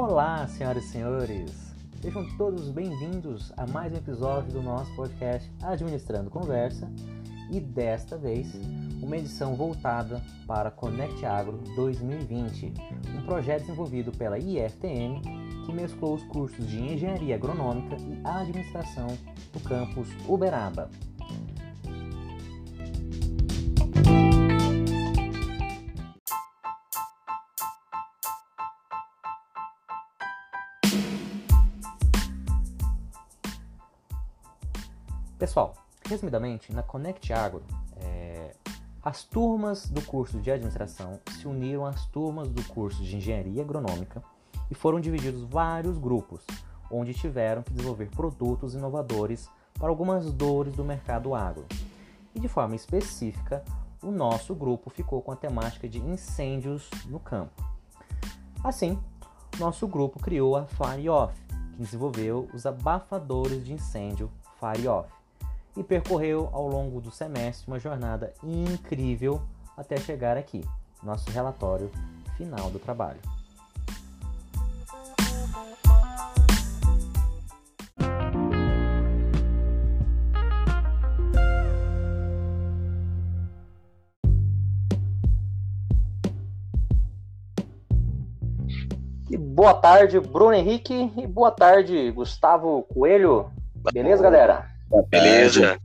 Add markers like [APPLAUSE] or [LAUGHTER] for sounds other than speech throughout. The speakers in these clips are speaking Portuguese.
Olá, senhoras e senhores! Sejam todos bem-vindos a mais um episódio do nosso podcast Administrando Conversa e desta vez uma edição voltada para Connect Agro 2020, um projeto desenvolvido pela IFTM que mesclou os cursos de Engenharia Agronômica e Administração do campus Uberaba. Resumidamente, na Connect Agro, é, as turmas do curso de administração se uniram às turmas do curso de engenharia agronômica e foram divididos vários grupos, onde tiveram que desenvolver produtos inovadores para algumas dores do mercado agro. E de forma específica, o nosso grupo ficou com a temática de incêndios no campo. Assim, nosso grupo criou a Fire Off, que desenvolveu os abafadores de incêndio Fire Off e percorreu ao longo do semestre uma jornada incrível até chegar aqui, nosso relatório final do trabalho. E boa tarde, Bruno Henrique, e boa tarde, Gustavo Coelho. Beleza, galera? Beleza.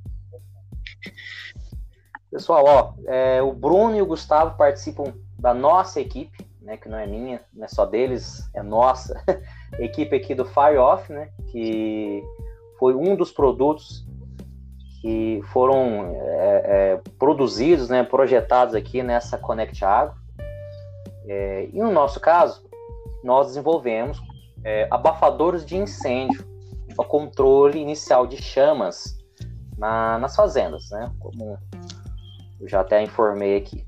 Pessoal, ó, é, o Bruno e o Gustavo participam da nossa equipe, né, que não é minha, não é só deles, é nossa [LAUGHS] equipe aqui do Fire Off, né, que foi um dos produtos que foram é, é, produzidos, né, projetados aqui nessa Connect Agro. É, e no nosso caso, nós desenvolvemos é, abafadores de incêndio para controle inicial de chamas na, nas fazendas, né? Como eu já até informei aqui.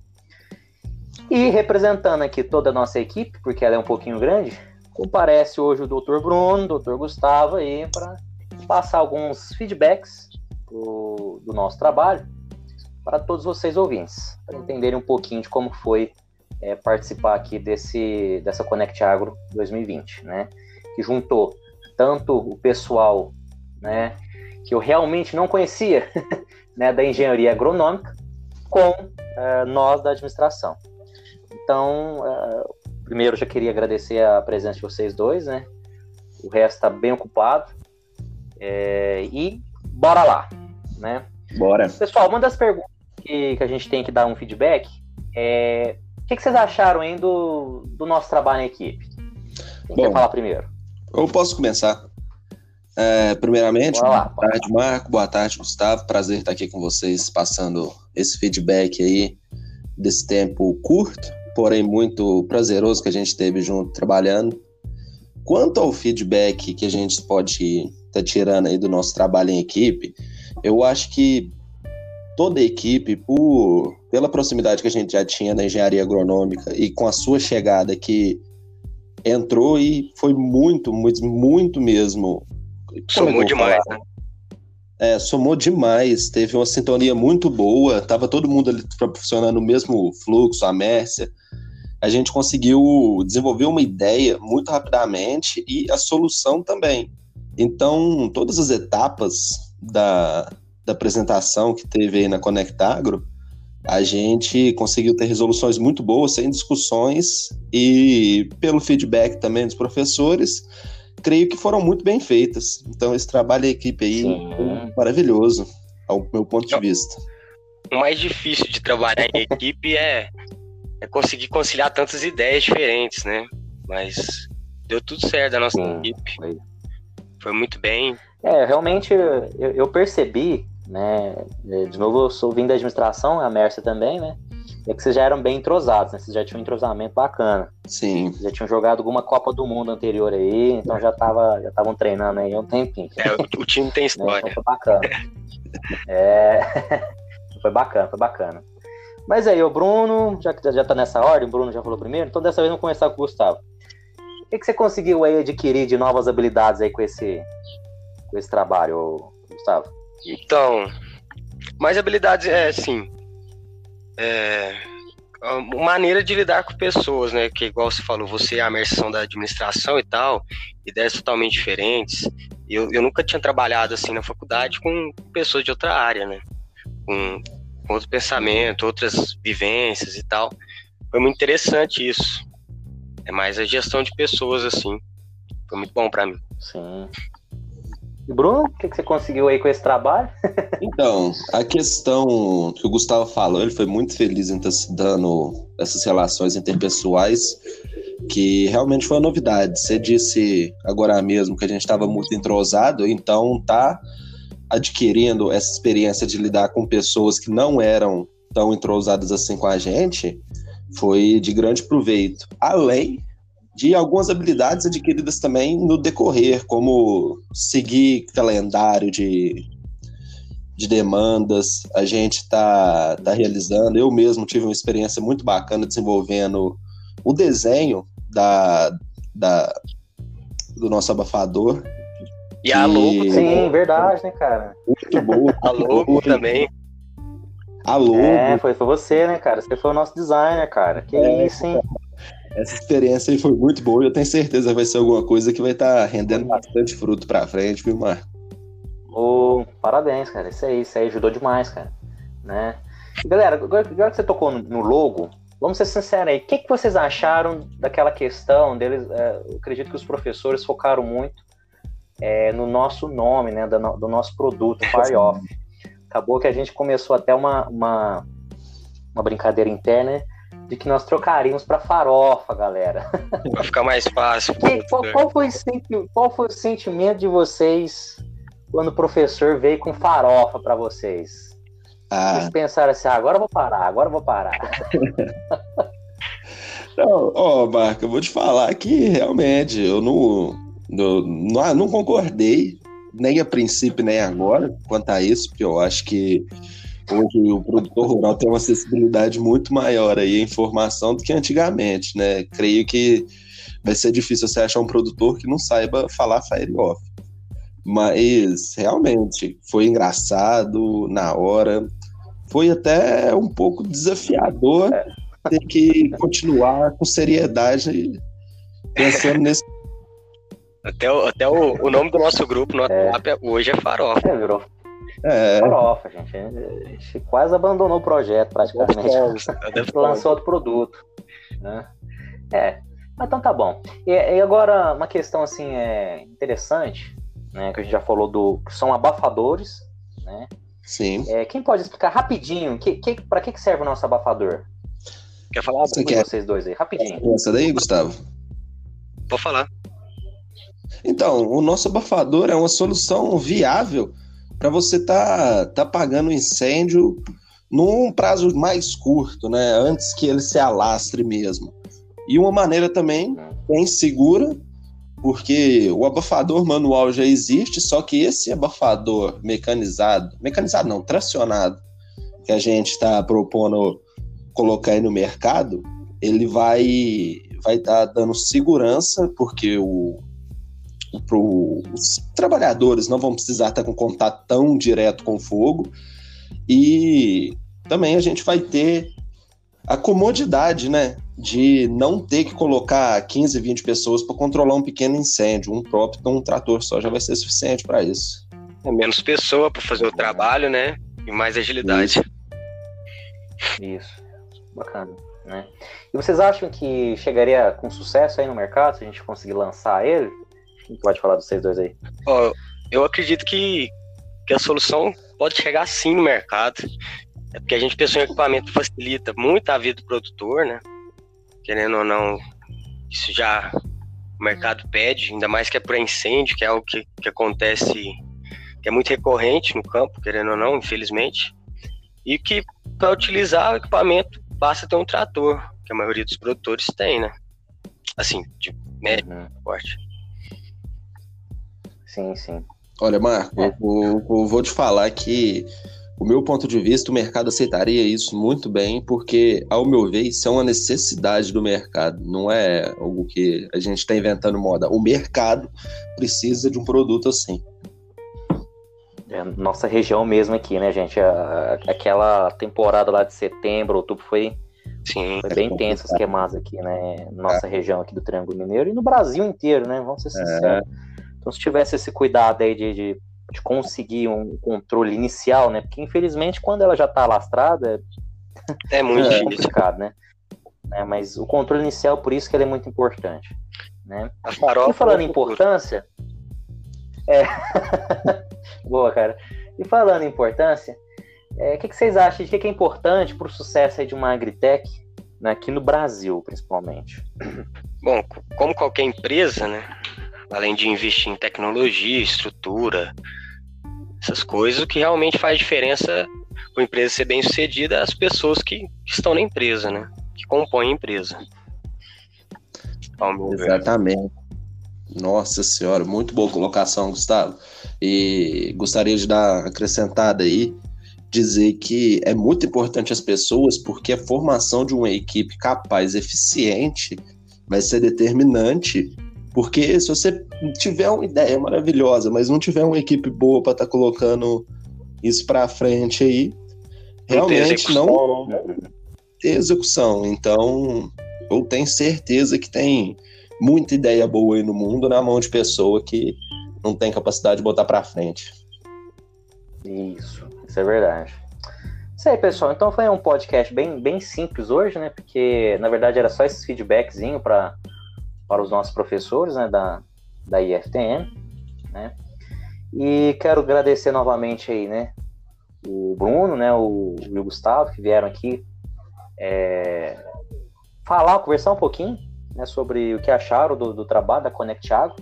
E representando aqui toda a nossa equipe, porque ela é um pouquinho grande, comparece hoje o Dr. Bruno, o Dr. Gustavo aí para passar alguns feedbacks do, do nosso trabalho para todos vocês ouvintes, para entenderem um pouquinho de como foi é, participar aqui desse dessa Connect Agro 2020, né? Que juntou tanto o pessoal, né, que eu realmente não conhecia, [LAUGHS] né, da engenharia agronômica, com uh, nós da administração. Então, uh, primeiro, eu já queria agradecer a presença de vocês dois, né? O resto está bem ocupado. É, e bora lá, né? Bora. Pessoal, uma das perguntas que, que a gente tem que dar um feedback é o que, que vocês acharam aí do, do nosso trabalho em equipe? Quem Bom, quer falar primeiro? Eu posso começar. É, primeiramente, lá, boa tarde, Marco. Boa tarde, Gustavo. Prazer estar aqui com vocês, passando esse feedback aí desse tempo curto, porém muito prazeroso que a gente teve junto trabalhando. Quanto ao feedback que a gente pode estar tá tirando aí do nosso trabalho em equipe, eu acho que toda a equipe, por, pela proximidade que a gente já tinha na engenharia agronômica e com a sua chegada que entrou e foi muito, muito, muito mesmo. Somou demais, né? É, somou demais, teve uma sintonia muito boa, tava todo mundo ali funcionando no mesmo fluxo, a Mércia. A gente conseguiu desenvolver uma ideia muito rapidamente e a solução também. Então, todas as etapas da, da apresentação que teve aí na Conectagro, a gente conseguiu ter resoluções muito boas, sem discussões, e pelo feedback também dos professores, creio que foram muito bem feitas. Então, esse trabalho da equipe aí foi maravilhoso, ao meu ponto de vista. O mais difícil de trabalhar em equipe é, é conseguir conciliar tantas ideias diferentes, né? Mas deu tudo certo da nossa Sim, equipe. Foi. foi muito bem. É, realmente eu, eu percebi né? De novo, eu sou vindo da administração, a Mércia também, né? É que vocês já eram bem entrosados, né? Vocês já tinham um entrosamento bacana. Sim. Vocês já tinham jogado alguma Copa do Mundo anterior aí, então já tava, já estavam treinando aí há um tempinho. É, o, o time tem né? história. Então foi bacana. é, [LAUGHS] foi bacana, foi bacana. Mas aí, o Bruno, já que já tá nessa ordem, o Bruno já falou primeiro, então dessa vez vamos começar com o Gustavo. O que, que você conseguiu aí adquirir de novas habilidades aí com esse, com esse trabalho, Gustavo? Então, mais habilidades é assim. É, maneira de lidar com pessoas, né? Que igual você falou, você é a imersão da administração e tal, ideias totalmente diferentes. Eu, eu nunca tinha trabalhado assim na faculdade com pessoas de outra área, né? Com, com outro pensamento, outras vivências e tal. Foi muito interessante isso. É mais a gestão de pessoas, assim. Foi muito bom para mim. Sim. Bruno, o que, que você conseguiu aí com esse trabalho? [LAUGHS] então, a questão que o Gustavo falou, ele foi muito feliz em estar se dando essas relações interpessoais, que realmente foi uma novidade. Você disse agora mesmo que a gente estava muito entrosado, então tá adquirindo essa experiência de lidar com pessoas que não eram tão entrosadas assim com a gente, foi de grande proveito. Além de algumas habilidades adquiridas também no decorrer, como seguir calendário de, de demandas. A gente está tá realizando. Eu mesmo tive uma experiência muito bacana desenvolvendo o desenho da, da, do nosso abafador. E a logo. Sim, verdade, né, cara? Muito boa. a logo também. A logo. É, foi, foi você, né, cara? Você foi o nosso designer, cara. Que é, isso, hein? Essa experiência aí foi muito boa e eu tenho certeza que vai ser alguma coisa que vai estar tá rendendo bastante fruto pra frente, viu, Marco? Oh, parabéns, cara. Isso aí, isso aí ajudou demais, cara. Né? Galera, agora, que você tocou no, no logo, vamos ser sinceros aí. O que, que vocês acharam daquela questão deles? É, eu acredito que os professores focaram muito é, no nosso nome, né? Do, do nosso produto, [LAUGHS] Fire Off. Acabou que a gente começou até uma, uma, uma brincadeira interna, né? De que nós trocaríamos para farofa, galera. [LAUGHS] Vai ficar mais fácil. qual, qual, foi qual, foi o sentimento de vocês quando o professor veio com farofa para vocês? Ah. Vocês pensaram assim, ah, agora eu vou parar, agora eu vou parar. [LAUGHS] não, ó, Marco, eu vou te falar que realmente eu não, não, não, não concordei, nem a princípio, nem agora, quanto a isso, porque eu acho que Hoje o produtor rural tem uma acessibilidade muito maior aí à informação do que antigamente, né? Creio que vai ser difícil você achar um produtor que não saiba falar Fire Off. Mas realmente foi engraçado na hora. Foi até um pouco desafiador ter que continuar com seriedade pensando nesse. Até, o, até o, o nome do nosso grupo no WhatsApp é. hoje é Farofa. É, virou é. Farofa, gente. A gente quase abandonou o projeto, praticamente. [LAUGHS] Lançou outro produto. Né? É. Mas então tá bom. E, e, agora, uma questão assim é interessante, né? Que a gente já falou do. que são abafadores, né? Sim. É, quem pode explicar rapidinho que, que, para que, que serve o nosso abafador? Quer falar? Você quer? vocês dois aí, rapidinho. Essa daí, Gustavo? Vou falar. Então, o nosso abafador é uma solução viável para você tá, tá pagando incêndio num prazo mais curto, né? Antes que ele se alastre mesmo. E uma maneira também bem segura, porque o abafador manual já existe, só que esse abafador mecanizado, mecanizado não, tracionado, que a gente está propondo colocar aí no mercado, ele vai vai estar tá dando segurança, porque o, os trabalhadores não vão precisar estar com contato tão direto com o fogo e também a gente vai ter a comodidade, né, de não ter que colocar 15, 20 pessoas para controlar um pequeno incêndio. Um próprio um trator só já vai ser suficiente para isso. É menos pessoa para fazer o trabalho, né? E mais agilidade. Isso. Isso. Bacana, né? E vocês acham que chegaria com sucesso aí no mercado se a gente conseguir lançar ele? Pode falar dos vocês dois aí? Eu acredito que, que a solução pode chegar sim no mercado. É porque a gente pensou em equipamento que facilita muito a vida do produtor, né? Querendo ou não, isso já o mercado pede, ainda mais que é por incêndio, que é algo que, que acontece, que é muito recorrente no campo, querendo ou não, infelizmente. E que para utilizar o equipamento basta ter um trator, que a maioria dos produtores tem, né? Assim, de médio uhum. porte. Sim, sim. Olha, Marco, é. eu, eu, vou te falar que o meu ponto de vista, o mercado aceitaria isso muito bem, porque, ao meu ver, isso é uma necessidade do mercado, não é algo que a gente está inventando moda. O mercado precisa de um produto assim. É, nossa região mesmo aqui, né, gente? A, aquela temporada lá de setembro, outubro foi Sim, foi bem tenso as queimadas aqui, né? Nossa é. região aqui do Triângulo Mineiro e no Brasil inteiro, né? Vamos ser é. sinceros. É. Então, se tivesse esse cuidado aí de, de, de, conseguir um controle inicial, né? Porque infelizmente quando ela já está lastrada é muito é complicado, né? É, mas o controle inicial, por isso que ele é muito importante. Né? E falando em importância. É... [LAUGHS] Boa, cara. E falando em importância, é, o é, que, que, vocês acham de que é importante para o sucesso de uma agritech, né, aqui no Brasil, principalmente? Bom, como qualquer empresa, né, além de investir em tecnologia, estrutura, essas coisas, o que realmente faz diferença para a empresa ser bem sucedida as pessoas que, que estão na empresa, né, que compõem a empresa. Exatamente. Nossa senhora, muito boa colocação, Gustavo. E gostaria de dar acrescentada aí, dizer que é muito importante as pessoas, porque a formação de uma equipe capaz, eficiente, vai ser determinante. Porque se você tiver uma ideia maravilhosa, mas não tiver uma equipe boa para estar tá colocando isso para frente aí, realmente não ter execução. Então, eu tenho certeza que tem muita ideia boa aí no mundo na mão de pessoa que não tem capacidade de botar para frente. Isso, isso é verdade. Isso aí, pessoal. Então foi um podcast bem, bem simples hoje, né? Porque na verdade era só esse feedbackzinho para para os nossos professores, né, da da IFTM, né? E quero agradecer novamente aí, né, o Bruno, né, o, e o Gustavo que vieram aqui é, falar, conversar um pouquinho né, sobre o que acharam do, do trabalho da Connect Agro.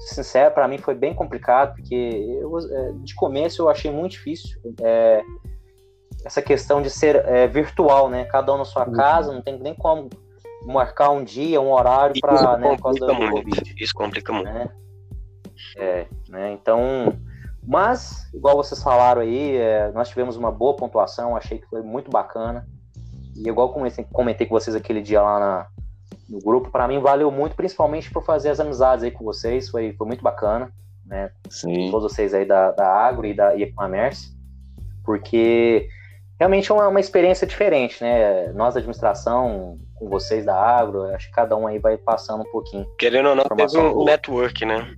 Sincero, para mim foi bem complicado, porque eu, é, de começo eu achei muito difícil é, essa questão de ser é, virtual, né? Cada um na sua uhum. casa, não tem nem como marcar um dia, um horário para né, do Covid. Isso complica muito. Né? É, né? Então, mas, igual vocês falaram aí, é, nós tivemos uma boa pontuação, achei que foi muito bacana. E igual comentei, comentei com vocês aquele dia lá na, no grupo, para mim valeu muito, principalmente por fazer as amizades aí com vocês, foi, foi muito bacana, né? Sim. Todos vocês aí da, da Agro e da e-commerce, porque realmente é uma, uma experiência diferente, né? Nós da administração, com vocês da Agro, acho que cada um aí vai passando um pouquinho. Querendo ou não, teve um network, né?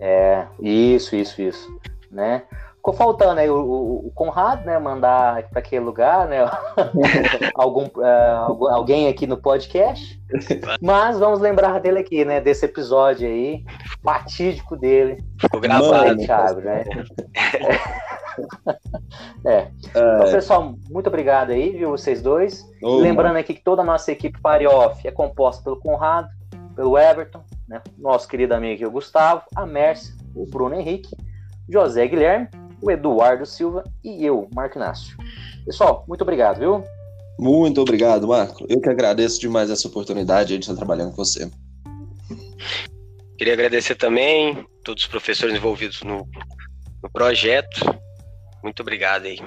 É, isso, isso, isso, né? Ficou faltando aí o, o, o Conrado, né? Mandar para aquele lugar, né? [LAUGHS] Algum, uh, alguém aqui no podcast. Mas vamos lembrar dele aqui, né? Desse episódio aí, fatídico dele. Ficou gravado. Thiago, né? [LAUGHS] é. Então, pessoal, muito obrigado aí, viu, vocês dois. Oh, Lembrando mano. aqui que toda a nossa equipe Pare Off é composta pelo Conrado, pelo Everton, né? Nosso querido amigo aqui, o Gustavo, a Mércia, o Bruno Henrique, José Guilherme o Eduardo Silva e eu, Marco Inácio. Pessoal, muito obrigado, viu? Muito obrigado, Marco. Eu que agradeço demais essa oportunidade de estar trabalhando com você. Queria agradecer também todos os professores envolvidos no, no projeto. Muito obrigado aí.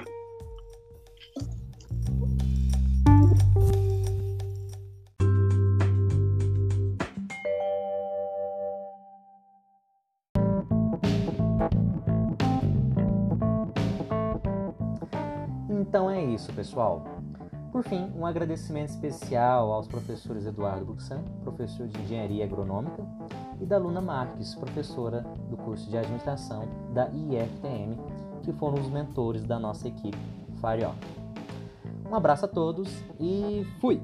Então é isso, pessoal. Por fim, um agradecimento especial aos professores Eduardo Buxan, professor de Engenharia Agronômica, e da Luna Marques, professora do curso de Administração da IFTM, que foram os mentores da nossa equipe Fire Um abraço a todos e fui!